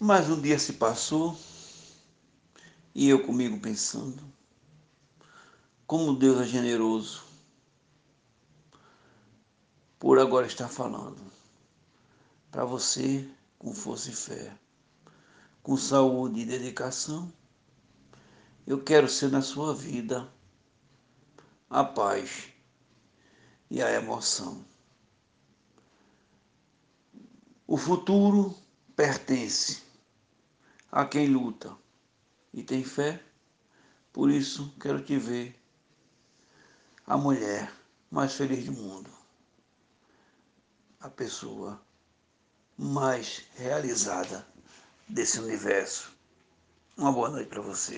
Mais um dia se passou e eu comigo pensando como Deus é generoso por agora estar falando para você com força e fé, com saúde e dedicação. Eu quero ser na sua vida a paz e a emoção. O futuro pertence a quem luta e tem fé. Por isso, quero te ver a mulher mais feliz do mundo, a pessoa mais realizada desse universo. Uma boa noite para você.